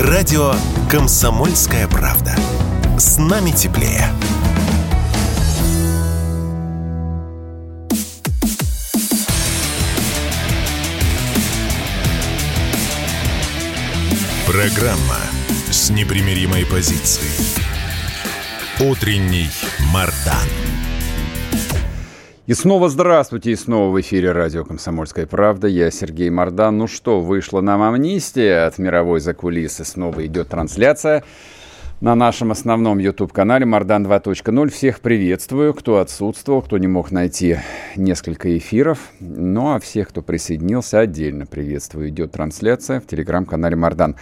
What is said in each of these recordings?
Радио «Комсомольская правда». С нами теплее. Программа с непримиримой позицией. Утренний Мардан. И снова здравствуйте, и снова в эфире радио «Комсомольская правда». Я Сергей Мордан. Ну что, вышла нам амнистия от мировой закулисы. Снова идет трансляция на нашем основном YouTube-канале Мардан 2.0. Всех приветствую, кто отсутствовал, кто не мог найти несколько эфиров. Ну а всех, кто присоединился, отдельно приветствую. Идет трансляция в телеграм-канале Мардан.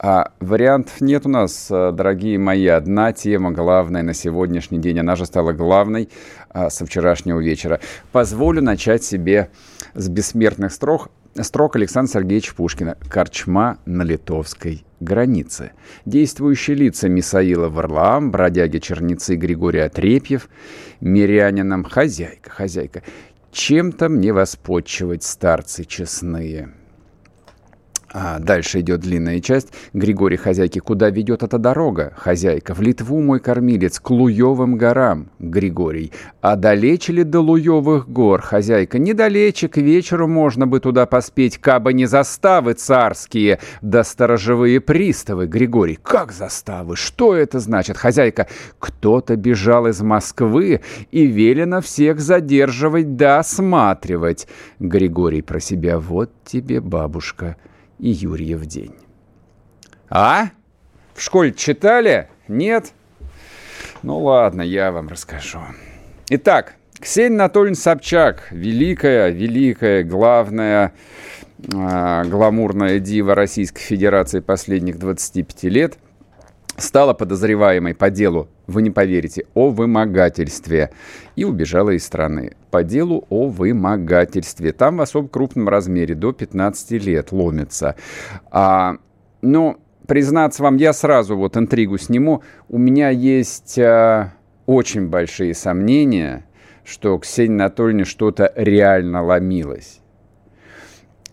А вариантов нет у нас, э, дорогие мои. Одна тема главная на сегодняшний день. Она же стала главной а, со вчерашнего вечера. Позволю начать себе с бессмертных строк, строк Александра Сергеевича Пушкина «Корчма на литовской границе». Действующие лица Мисаила Варлаам, бродяги Черницы Григорий Отрепьев, мирянином хозяйка, хозяйка. Чем-то мне воспотчивать, старцы честные. А дальше идет длинная часть. Григорий хозяйки. Куда ведет эта дорога? Хозяйка. В Литву мой кормилец. К Луевым горам. Григорий. А далече ли до Луевых гор? Хозяйка. Недалече. К вечеру можно бы туда поспеть. Кабы не заставы царские, да сторожевые приставы. Григорий. Как заставы? Что это значит? Хозяйка. Кто-то бежал из Москвы и велено всех задерживать да осматривать. Григорий про себя. Вот тебе, бабушка и Юрьев день. А? В школе читали? Нет? Ну ладно, я вам расскажу. Итак, Ксения Анатольевна Собчак, великая, великая, главная э, гламурная дива Российской Федерации последних 25 лет – стала подозреваемой по делу, вы не поверите, о вымогательстве и убежала из страны. По делу о вымогательстве. Там в особо крупном размере, до 15 лет ломится. А, но, признаться вам, я сразу вот интригу сниму. У меня есть а, очень большие сомнения, что Ксения Анатольевна что-то реально ломилось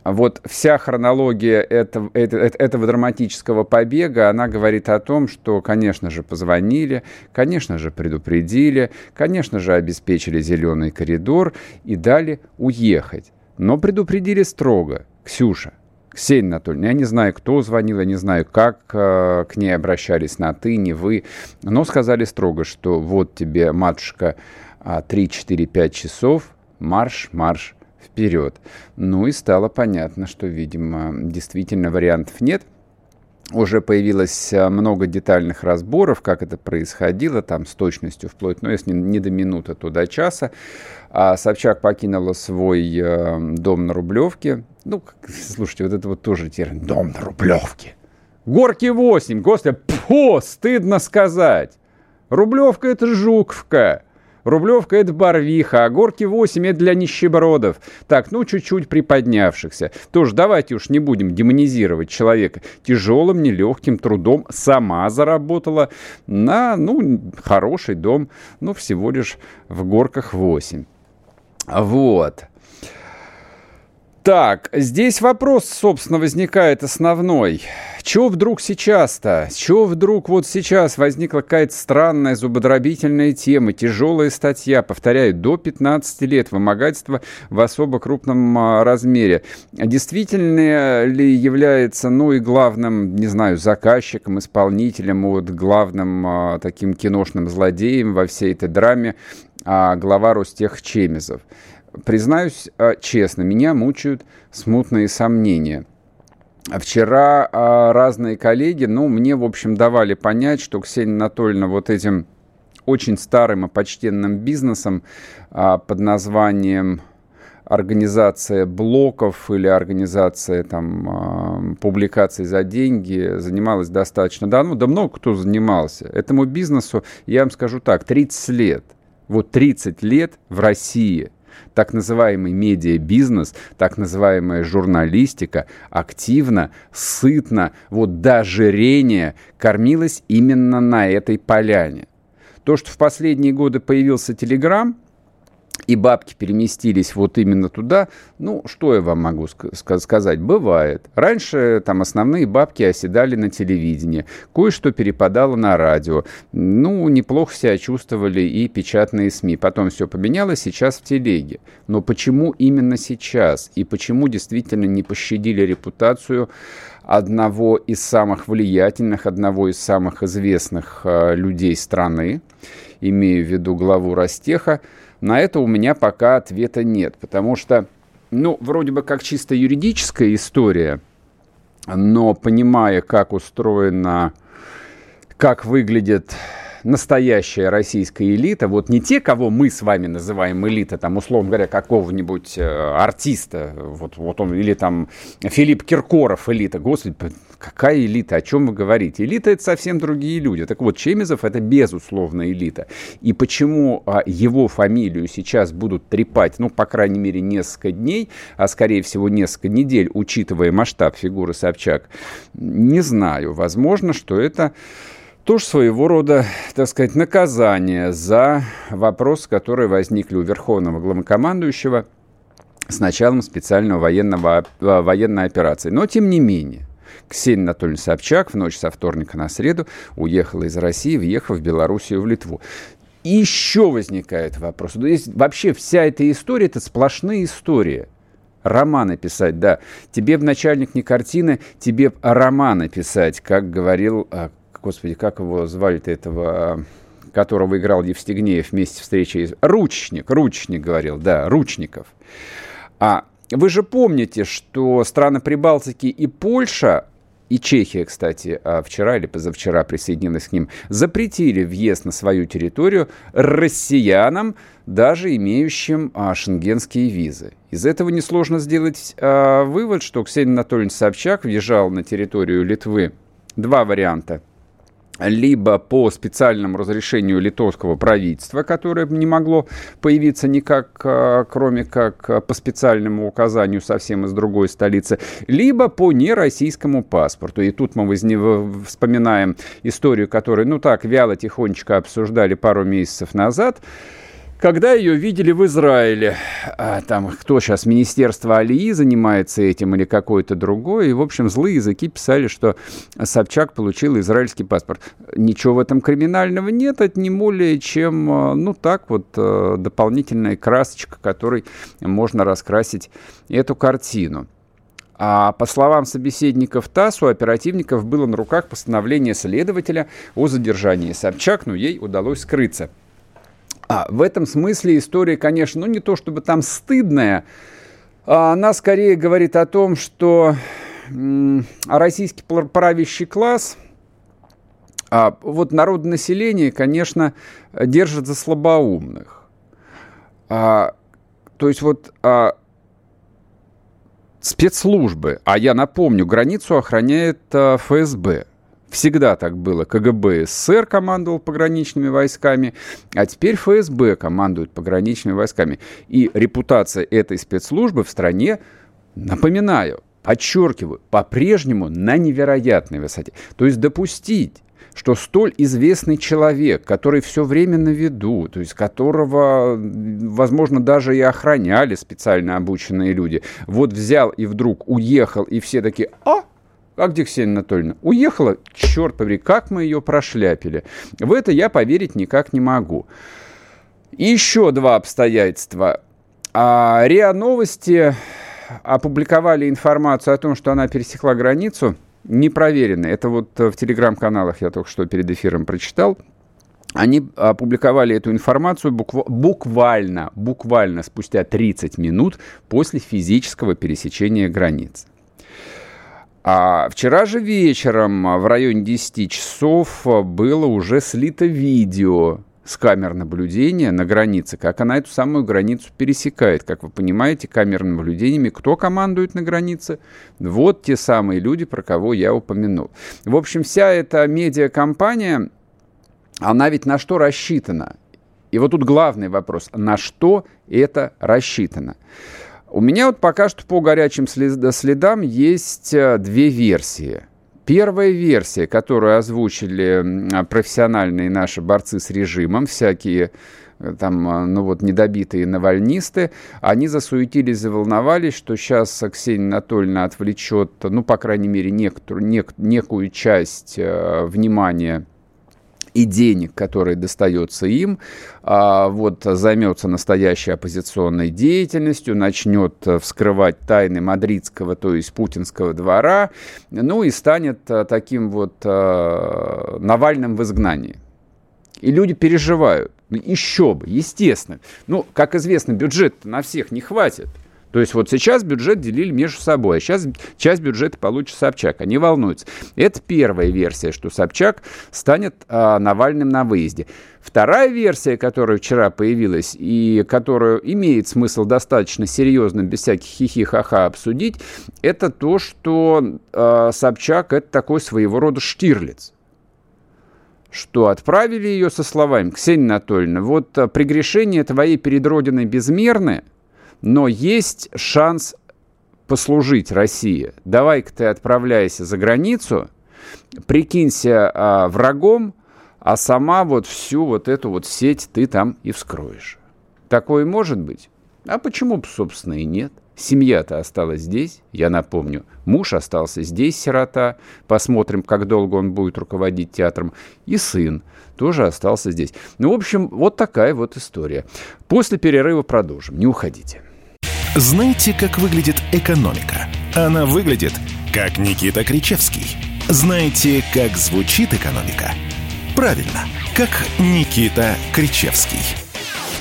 вот вся хронология этого, этого драматического побега, она говорит о том, что, конечно же, позвонили, конечно же, предупредили, конечно же, обеспечили зеленый коридор и дали уехать. Но предупредили строго. Ксюша, Ксения Анатольевна, я не знаю, кто звонил, я не знаю, как э, к ней обращались на «ты», не «вы», но сказали строго, что вот тебе, матушка, 3, 4, 5 часов, марш, марш, вперед. Ну и стало понятно, что, видимо, действительно вариантов нет. Уже появилось э, много детальных разборов, как это происходило, там с точностью вплоть, ну, если не до минуты, то до часа. А Собчак покинула свой э, дом на Рублевке. Ну, слушайте, вот это вот тоже термин «дом на Рублевке». Горки 8, господи, по, стыдно сказать. Рублевка – это Жуковка. Рублевка – это Барвиха, а Горки 8 – это для нищебродов. Так, ну, чуть-чуть приподнявшихся. Тоже давайте уж не будем демонизировать человека. Тяжелым, нелегким трудом сама заработала на, ну, хороший дом, ну, всего лишь в Горках 8. Вот. Так, здесь вопрос, собственно, возникает основной. Чего вдруг сейчас-то? Чего вдруг вот сейчас возникла какая-то странная зубодробительная тема, тяжелая статья, повторяю, до 15 лет, вымогательство в особо крупном а, размере. Действительно ли является, ну и главным, не знаю, заказчиком, исполнителем, вот главным а, таким киношным злодеем во всей этой драме а, глава Ростех Чемизов? Признаюсь а, честно, меня мучают смутные сомнения. Вчера а, разные коллеги, ну, мне, в общем, давали понять, что Ксения Анатольевна вот этим очень старым и почтенным бизнесом а, под названием организация блоков или организация там публикаций за деньги занималась достаточно давно, да много кто занимался. Этому бизнесу, я вам скажу так, 30 лет. Вот 30 лет в России так называемый медиабизнес, так называемая журналистика активно, сытно, вот до ожирения кормилась именно на этой поляне. То, что в последние годы появился Телеграм, и бабки переместились вот именно туда, ну, что я вам могу ск- сказать? Бывает. Раньше там основные бабки оседали на телевидении, кое-что перепадало на радио. Ну, неплохо себя чувствовали и печатные СМИ. Потом все поменялось, сейчас в телеге. Но почему именно сейчас? И почему действительно не пощадили репутацию одного из самых влиятельных, одного из самых известных э, людей страны, имею в виду главу Ростеха, на это у меня пока ответа нет, потому что, ну, вроде бы как чисто юридическая история, но понимая, как устроена, как выглядит настоящая российская элита, вот не те, кого мы с вами называем элита, там, условно говоря, какого-нибудь э, артиста, вот, вот он, или там Филипп Киркоров элита, господи, какая элита, о чем вы говорите? Элита это совсем другие люди. Так вот, Чемизов это безусловно элита. И почему а, его фамилию сейчас будут трепать, ну, по крайней мере, несколько дней, а скорее всего несколько недель, учитывая масштаб фигуры Собчак, не знаю. Возможно, что это тоже своего рода, так сказать, наказание за вопросы, которые возникли у верховного главнокомандующего с началом специального военного, а, военной операции. Но тем не менее, Ксения Анатольевна Собчак в ночь со вторника на среду уехала из России, въехав в Белоруссию, в Литву. И еще возникает вопрос. То есть вообще вся эта история – это сплошные истории. Романы писать, да. Тебе в начальник не картины, тебе романы писать, как говорил а, господи, как его звали-то этого, которого играл Евстигнеев вместе встречи? Ручник, Ручник говорил, да, Ручников. А вы же помните, что страны Прибалтики и Польша и Чехия, кстати, а вчера или позавчера присоединилась к ним, запретили въезд на свою территорию россиянам, даже имеющим а, шенгенские визы. Из этого несложно сделать а, вывод, что Ксения Анатольевна Собчак въезжал на территорию Литвы. Два варианта – либо по специальному разрешению литовского правительства, которое не могло появиться никак, а, кроме как по специальному указанию совсем из другой столицы, либо по нероссийскому паспорту. И тут мы вспоминаем историю, которую, ну так, вяло, тихонечко обсуждали пару месяцев назад, когда ее видели в Израиле, а, там кто сейчас, Министерство Алии занимается этим или какое-то другое, и, в общем, злые языки писали, что Собчак получил израильский паспорт. Ничего в этом криминального нет, это не более чем, а, ну так вот, а, дополнительная красочка, которой можно раскрасить эту картину. А по словам собеседников ТАСС, у оперативников было на руках постановление следователя о задержании Собчак, но ей удалось скрыться. А, в этом смысле история, конечно, ну не то чтобы там стыдная, а она скорее говорит о том, что российский правящий класс, а, вот народонаселение, конечно, держит за слабоумных. А, то есть вот а, спецслужбы, а я напомню, границу охраняет а, ФСБ – Всегда так было. КГБ СССР командовал пограничными войсками, а теперь ФСБ командует пограничными войсками. И репутация этой спецслужбы в стране, напоминаю, подчеркиваю, по-прежнему на невероятной высоте. То есть допустить что столь известный человек, который все время на виду, то есть которого, возможно, даже и охраняли специально обученные люди, вот взял и вдруг уехал, и все такие, а, а где Ксения Анатольевна? Уехала? Черт побери, как мы ее прошляпили. В это я поверить никак не могу. Еще два обстоятельства. А, РИА Новости опубликовали информацию о том, что она пересекла границу, непроверенная. Это вот в телеграм-каналах я только что перед эфиром прочитал. Они опубликовали эту информацию буквально, буквально спустя 30 минут после физического пересечения границ. А вчера же вечером а, в районе 10 часов а, было уже слито видео с камер наблюдения на границе, как она эту самую границу пересекает. Как вы понимаете, камерными наблюдениями кто командует на границе? Вот те самые люди, про кого я упомянул. В общем, вся эта медиакомпания, она ведь на что рассчитана? И вот тут главный вопрос, на что это рассчитано? У меня вот пока что по горячим следам есть э, две версии. Первая версия, которую озвучили профессиональные наши борцы с режимом, всякие там, ну вот, недобитые навальнисты, они засуетились, заволновались, что сейчас Ксения Анатольевна отвлечет, ну, по крайней мере, некоторую, нек, некую часть э, внимания и денег, которые достается им, а, вот займется настоящей оппозиционной деятельностью, начнет э, вскрывать тайны мадридского, то есть путинского двора, ну и станет э, таким вот э, Навальным в изгнании. И люди переживают. Ну, еще бы, естественно. Ну, как известно, бюджет на всех не хватит. То есть вот сейчас бюджет делили между собой, а сейчас часть бюджета получит Собчак. Они волнуются. Это первая версия, что Собчак станет а, Навальным на выезде. Вторая версия, которая вчера появилась и которую имеет смысл достаточно серьезно, без всяких хихи-ха-ха обсудить, это то, что э, Собчак это такой своего рода Штирлиц что отправили ее со словами «Ксения Анатольевна, вот прегрешение твоей перед Родиной безмерное, но есть шанс послужить России. Давай-ка ты отправляйся за границу, прикинься а, врагом, а сама вот всю вот эту вот сеть ты там и вскроешь. Такое может быть? А почему бы, собственно, и нет? Семья-то осталась здесь, я напомню. Муж остался здесь, сирота. Посмотрим, как долго он будет руководить театром. И сын тоже остался здесь. Ну, в общем, вот такая вот история. После перерыва продолжим. Не уходите. Знаете, как выглядит экономика? Она выглядит, как Никита Кричевский. Знаете, как звучит экономика? Правильно, как Никита Кричевский.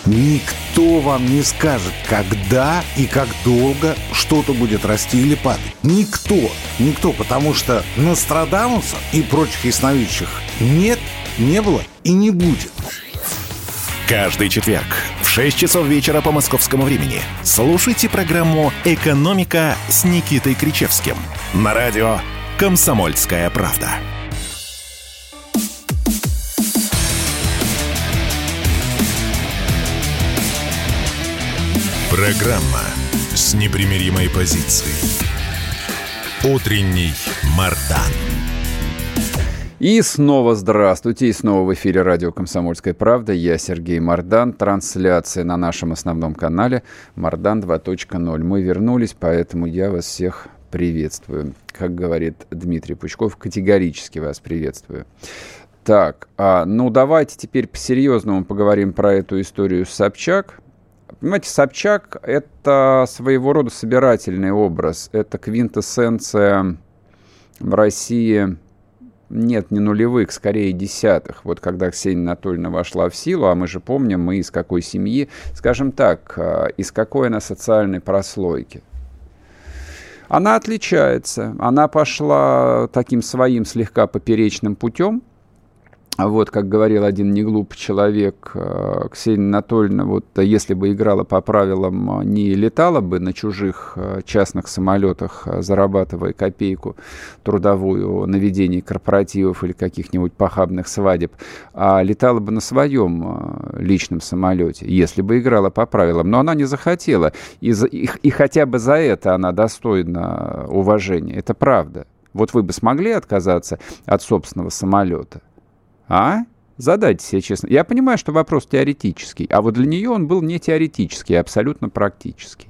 Никто вам не скажет, когда и как долго что-то будет расти или падать. Никто. Никто, потому что Нострадамуса и прочих ясновидящих нет, не было и не будет. Каждый четверг 6 часов вечера по московскому времени слушайте программу «Экономика» с Никитой Кричевским на радио «Комсомольская правда». Программа с непримиримой позицией. Утренний Мардан. И снова здравствуйте, и снова в эфире радио «Комсомольская правда». Я Сергей Мордан. Трансляция на нашем основном канале «Мордан 2.0». Мы вернулись, поэтому я вас всех приветствую. Как говорит Дмитрий Пучков, категорически вас приветствую. Так, а, ну давайте теперь по-серьезному поговорим про эту историю с Собчак. Понимаете, Собчак – это своего рода собирательный образ. Это квинтэссенция в России – нет, не нулевых, скорее десятых. Вот когда Ксения Анатольевна вошла в силу, а мы же помним, мы из какой семьи, скажем так, а, из какой она социальной прослойки. Она отличается. Она пошла таким своим слегка поперечным путем – вот, как говорил один неглупый человек, э, Ксения Анатольевна, вот если бы играла по правилам, э, не летала бы на чужих э, частных самолетах, зарабатывая копейку трудовую на ведении корпоративов или каких-нибудь похабных свадеб, а летала бы на своем личном самолете, если бы играла по правилам. Но она не захотела, и, и, и хотя бы за это она достойна уважения. Это правда. Вот вы бы смогли отказаться от собственного самолета? А? Задайте себе честно. Я понимаю, что вопрос теоретический, а вот для нее он был не теоретический, а абсолютно практический.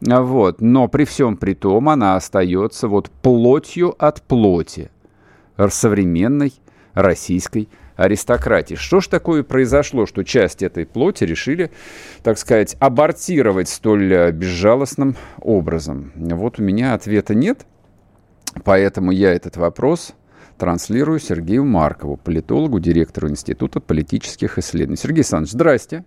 Вот. Но при всем при том она остается вот плотью от плоти современной российской аристократии. Что ж такое произошло, что часть этой плоти решили, так сказать, абортировать столь э, безжалостным образом? Вот у меня ответа нет, поэтому я этот вопрос транслирую Сергею Маркову, политологу, директору Института политических исследований. Сергей Александрович, здрасте.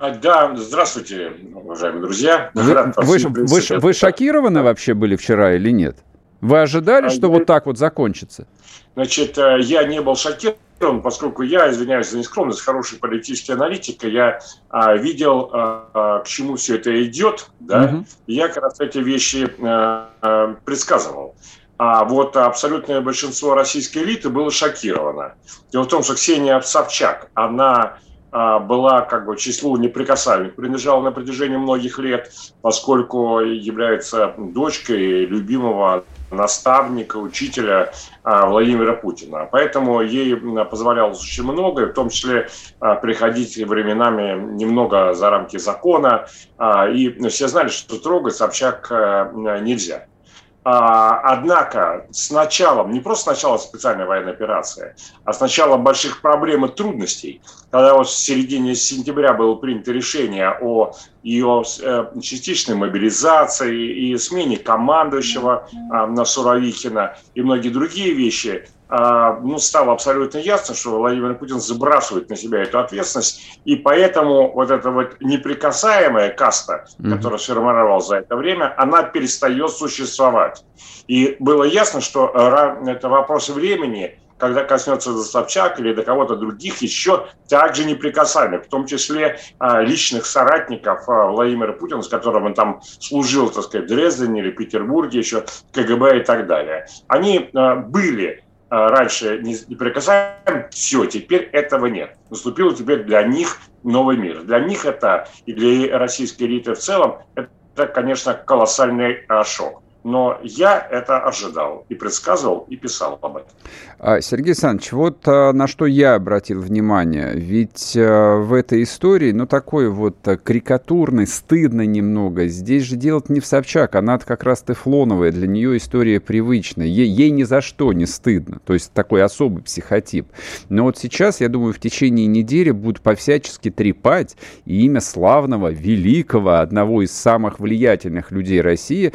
А, да, здравствуйте, уважаемые друзья. Вы, вы, вы, вы шокированы вообще были вчера или нет? Вы ожидали, а что я... вот так вот закончится? Значит, э, я не был шокирован, поскольку я, извиняюсь за нескромность, хороший политический аналитик, я а, видел, а, к чему все это идет, да, угу. я как раз эти вещи а, а, предсказывал. А вот абсолютное большинство российской элиты было шокировано. Дело в том, что Ксения Собчак, она а, была как бы числу неприкасаемых, принадлежала на протяжении многих лет, поскольку является дочкой любимого наставника, учителя Владимира Путина. Поэтому ей позволялось очень многое, в том числе приходить временами немного за рамки закона. И все знали, что трогать Собчак нельзя. А, однако с началом, не просто с начала специальной военной операции, а с началом больших проблем и трудностей, когда вот в середине сентября было принято решение о ее э, частичной мобилизации и смене командующего а, на Суровикина и многие другие вещи, ну, стало абсолютно ясно, что Владимир Путин забрасывает на себя эту ответственность, и поэтому вот эта вот неприкасаемая каста, mm-hmm. которая сформировалась за это время, она перестает существовать. И было ясно, что э, это вопрос времени, когда коснется до Собчак или до кого-то других, еще также неприкасаемых, в том числе а, личных соратников а, Владимира Путина, с которым он там служил, так сказать, в Дрездене или Петербурге еще, КГБ и так далее. Они а, были раньше неприкасаемым, все, теперь этого нет. Наступил теперь для них новый мир. Для них это, и для российской элиты в целом, это, конечно, колоссальный шок. Но я это ожидал и предсказывал, и писал об этом. А, Сергей Александрович, вот а, на что я обратил внимание. Ведь а, в этой истории, ну, такой вот карикатурный, стыдно немного. Здесь же делать не в Собчак, она как раз тефлоновая, для нее история привычная. Ей, ей ни за что не стыдно. То есть такой особый психотип. Но вот сейчас, я думаю, в течение недели будут повсячески трепать имя славного, великого, одного из самых влиятельных людей России,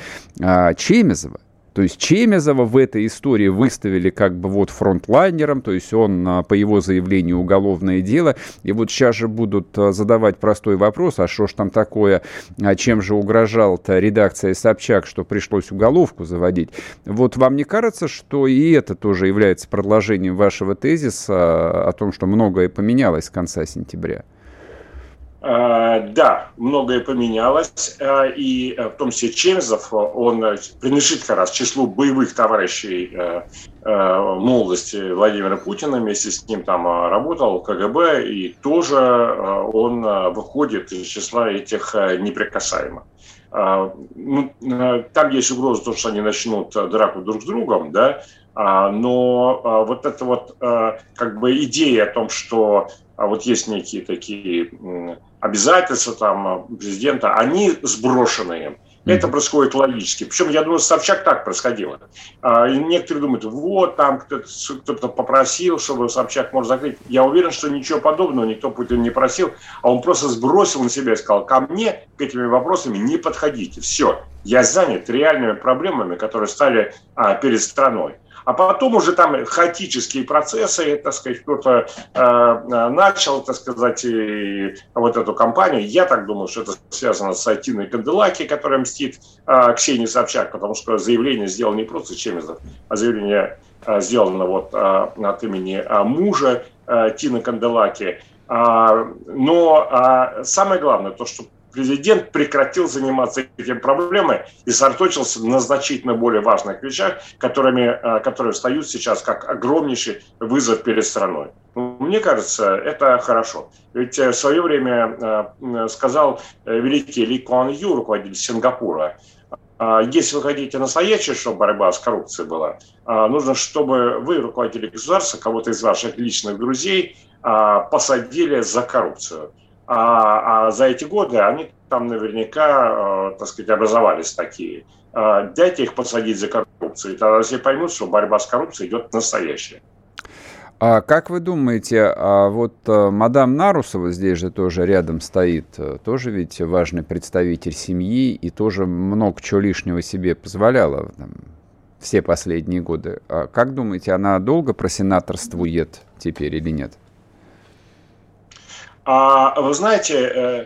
Чемезова. То есть Чемезова в этой истории выставили как бы вот фронтлайнером, то есть он а, по его заявлению уголовное дело. И вот сейчас же будут а, задавать простой вопрос, а что ж там такое, а чем же угрожал-то редакция Собчак, что пришлось уголовку заводить. Вот вам не кажется, что и это тоже является продолжением вашего тезиса о том, что многое поменялось с конца сентября? Э, да, многое поменялось, э, и э, в том числе Чемзов, он принадлежит как раз числу боевых товарищей молодости Владимира Путина, вместе с ним там работал КГБ, и тоже он выходит из числа этих неприкасаемых. Ну, там есть угроза, то, что они начнут драку друг с другом, да, но вот эта вот как бы идея о том, что вот есть некие такие обязательства там президента, они сброшены Это происходит логически. Причем, я думаю, Собчак так происходило. А, и некоторые думают, вот, там кто-то попросил, чтобы Собчак может закрыть. Я уверен, что ничего подобного никто Путин не просил, а он просто сбросил на себя и сказал, ко мне к этими вопросами не подходите. Все, я занят реальными проблемами, которые стали а, перед страной. А потом уже там хаотические процессы, так сказать, кто-то э, начал, так сказать, вот эту кампанию. Я так думаю, что это связано с Айтиной Канделаки, которая мстит э, Ксении Собчак, потому что заявление сделал не просто Чемезов, а заявление э, сделано вот э, от имени э, мужа э, Тины Канделаки. А, но а, самое главное, то, что президент прекратил заниматься этим проблемой и сосредоточился на значительно более важных вещах, которыми, э, которые встают сейчас как огромнейший вызов перед страной. Ну, мне кажется, это хорошо. Ведь э, в свое время э, сказал великий Ли Куан Ю, руководитель Сингапура, если вы хотите настоящую, чтобы борьба с коррупцией была, нужно, чтобы вы, руководители государства, кого-то из ваших личных друзей, посадили за коррупцию. А, а за эти годы они там наверняка, э, так сказать, образовались такие. Э, дайте их посадить за коррупцию, и тогда все поймут, что борьба с коррупцией идет настоящая. А как вы думаете, а вот а, мадам Нарусова здесь же тоже рядом стоит, тоже ведь важный представитель семьи и тоже много чего лишнего себе позволяла там, все последние годы. А как думаете, она долго просенаторствует теперь или нет? А вы знаете, э,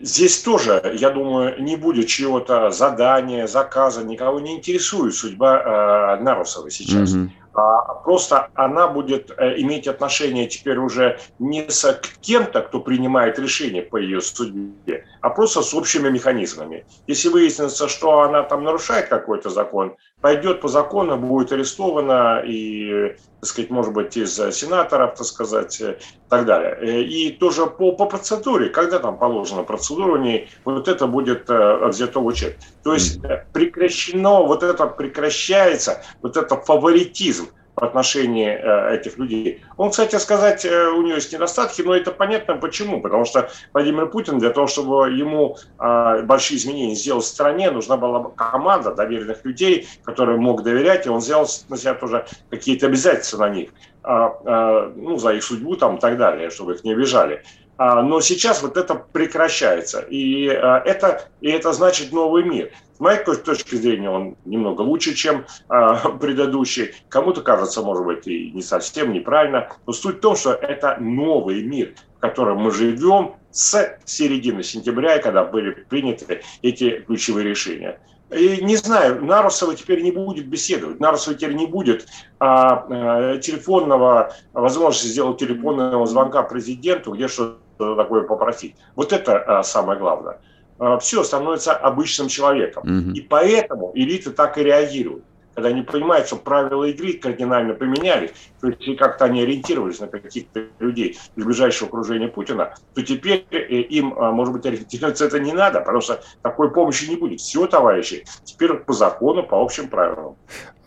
здесь тоже, я думаю, не будет чего-то задания, заказа, никого не интересует судьба э, Нарусова сейчас. Mm-hmm. а просто она будет э, иметь отношение теперь уже не с кем-то, кто принимает решение по ее судьбе, а просто с общими механизмами. Если выяснится, что она там нарушает какой-то закон, пойдет по закону, будет арестована и, так сказать, может быть, из сенаторов, так сказать, и так далее. И тоже по, по процедуре, когда там положена процедура у ней, вот это будет э, взято в учет. То есть прекращено, вот это прекращается, вот это фаворитизм в отношении э, этих людей. Он, кстати сказать, э, у него есть недостатки, но это понятно почему. Потому что Владимир Путин для того, чтобы ему э, большие изменения сделать в стране, нужна была команда доверенных людей, которые мог доверять, и он взял на себя тоже какие-то обязательства на них, ну, за их судьбу там и так далее, чтобы их не обижали. А, но сейчас вот это прекращается. И это, и это значит новый мир. С моей точки зрения он немного лучше, чем э, предыдущий. Кому-то кажется, может быть, и не совсем неправильно. Но суть в том, что это новый мир, в котором мы живем с середины сентября, когда были приняты эти ключевые решения. И не знаю, Нарусова теперь не будет беседовать. Нарусова теперь не будет а, а, телефонного, возможности сделать телефонного звонка президенту, где что-то такое попросить. Вот это а, самое главное. А, все становится обычным человеком. Угу. И поэтому элиты так и реагируют. Когда они понимают, что правила игры кардинально поменялись, то есть как-то они ориентировались на каких-то людей из ближайшего окружения Путина, то теперь э, им, а, может быть, ориентироваться это не надо, потому что такой помощи не будет. Все, товарищи, теперь по закону, по общим правилам.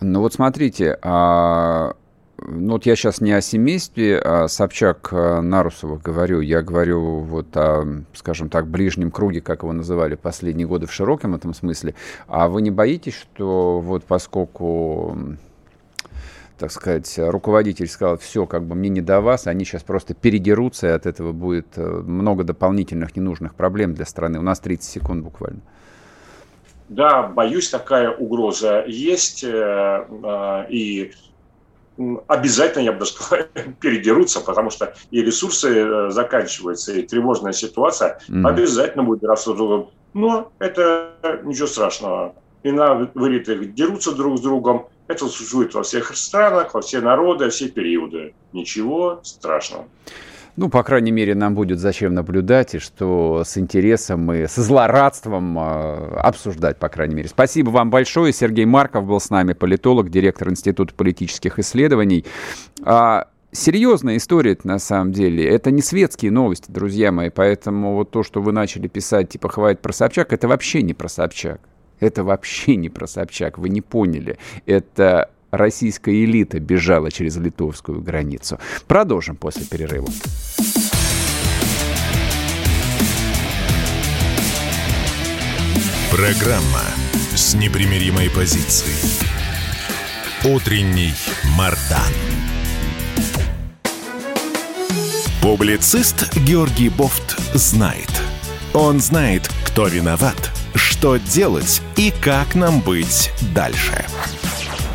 Ну вот смотрите, а ну вот я сейчас не о семействе а Собчак э, Нарусова говорю, я говорю вот о, скажем так, ближнем круге, как его называли последние годы в широком этом смысле. А вы не боитесь, что вот поскольку так сказать, руководитель сказал, все, как бы мне не до вас, они сейчас просто передерутся, и от этого будет э, много дополнительных ненужных проблем для страны. У нас 30 секунд буквально. Да, боюсь, такая угроза есть, э, и обязательно, я бы даже сказал, передерутся, потому что и ресурсы э, заканчиваются, и тревожная ситуация mm-hmm. обязательно будет драться друг другом. Но это ничего страшного. И на вылитых дерутся друг с другом. Это существует во всех странах, во все народы, все периоды. Ничего страшного. Ну, по крайней мере, нам будет зачем наблюдать, и что с интересом и с злорадством э, обсуждать, по крайней мере. Спасибо вам большое. Сергей Марков был с нами, политолог, директор Института политических исследований. А, серьезная история на самом деле. Это не светские новости, друзья мои. Поэтому вот то, что вы начали писать, типа, хватит про Собчак, это вообще не про Собчак. Это вообще не про Собчак, вы не поняли. Это российская элита бежала через литовскую границу. Продолжим после перерыва. Программа с непримиримой позицией. Утренний Мардан. Публицист Георгий Бофт знает. Он знает, кто виноват, что делать и как нам быть дальше.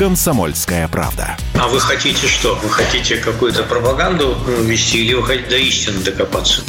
«Комсомольская правда». А вы хотите что? Вы хотите какую-то пропаганду вести или вы хотите до истины докопаться?